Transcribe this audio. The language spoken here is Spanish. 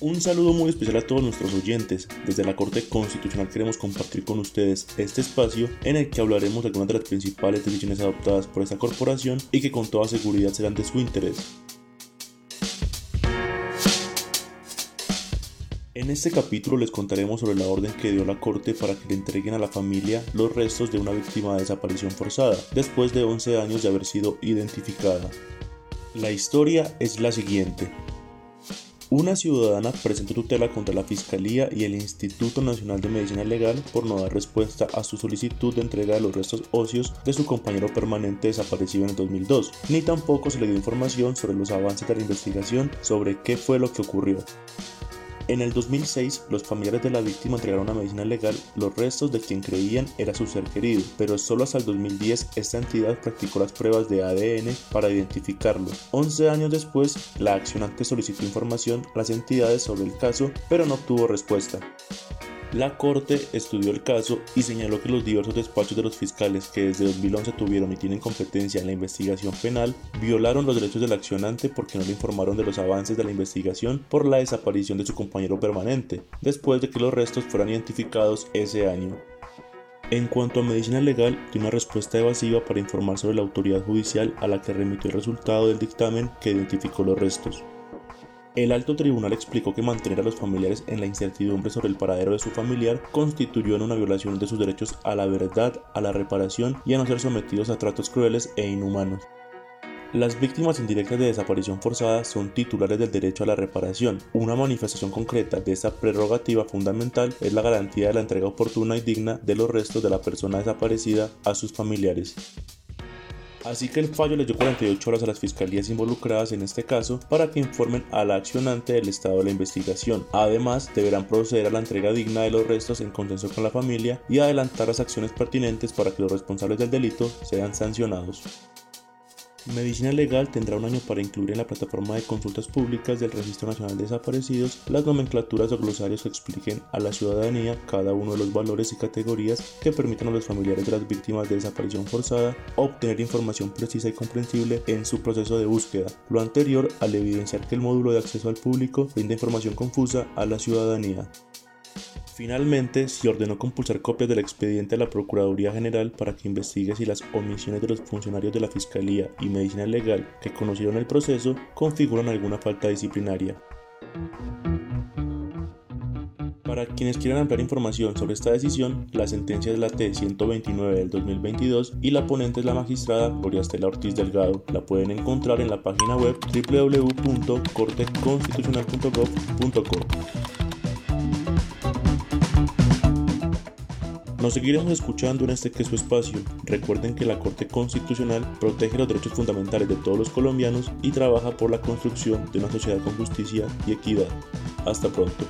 Un saludo muy especial a todos nuestros oyentes. Desde la Corte Constitucional queremos compartir con ustedes este espacio en el que hablaremos de algunas de las principales decisiones adoptadas por esta corporación y que con toda seguridad serán de su interés. En este capítulo les contaremos sobre la orden que dio la Corte para que le entreguen a la familia los restos de una víctima de desaparición forzada, después de 11 años de haber sido identificada. La historia es la siguiente. Una ciudadana presentó tutela contra la Fiscalía y el Instituto Nacional de Medicina Legal por no dar respuesta a su solicitud de entrega de los restos óseos de su compañero permanente desaparecido en el 2002, ni tampoco se le dio información sobre los avances de la investigación sobre qué fue lo que ocurrió. En el 2006, los familiares de la víctima entregaron a medicina legal los restos de quien creían era su ser querido, pero solo hasta el 2010 esta entidad practicó las pruebas de ADN para identificarlo. 11 años después, la accionante solicitó información a las entidades sobre el caso, pero no obtuvo respuesta. La Corte estudió el caso y señaló que los diversos despachos de los fiscales que desde 2011 tuvieron y tienen competencia en la investigación penal violaron los derechos del accionante porque no le informaron de los avances de la investigación por la desaparición de su compañero permanente, después de que los restos fueran identificados ese año. En cuanto a medicina legal, dio una respuesta evasiva para informar sobre la autoridad judicial a la que remitió el resultado del dictamen que identificó los restos. El alto tribunal explicó que mantener a los familiares en la incertidumbre sobre el paradero de su familiar constituyó en una violación de sus derechos a la verdad, a la reparación y a no ser sometidos a tratos crueles e inhumanos. Las víctimas indirectas de desaparición forzada son titulares del derecho a la reparación. Una manifestación concreta de esta prerrogativa fundamental es la garantía de la entrega oportuna y digna de los restos de la persona desaparecida a sus familiares. Así que el fallo le dio 48 horas a las fiscalías involucradas en este caso para que informen a la accionante del estado de la investigación. Además, deberán proceder a la entrega digna de los restos en consenso con la familia y adelantar las acciones pertinentes para que los responsables del delito sean sancionados. Medicina Legal tendrá un año para incluir en la plataforma de consultas públicas del Registro Nacional de Desaparecidos las nomenclaturas o glosarios que expliquen a la ciudadanía cada uno de los valores y categorías que permitan a los familiares de las víctimas de desaparición forzada obtener información precisa y comprensible en su proceso de búsqueda, lo anterior al evidenciar que el módulo de acceso al público brinda información confusa a la ciudadanía. Finalmente, se ordenó compulsar copias del expediente a la Procuraduría General para que investigue si las omisiones de los funcionarios de la Fiscalía y Medicina Legal que conocieron el proceso configuran alguna falta disciplinaria. Para quienes quieran ampliar información sobre esta decisión, la sentencia es la T-129 del 2022 y la ponente es la magistrada Gloria Estela Ortiz Delgado. La pueden encontrar en la página web www.corteconstitucional.gov.co. Nos seguiremos escuchando en este que su espacio. Recuerden que la Corte Constitucional protege los derechos fundamentales de todos los colombianos y trabaja por la construcción de una sociedad con justicia y equidad. Hasta pronto.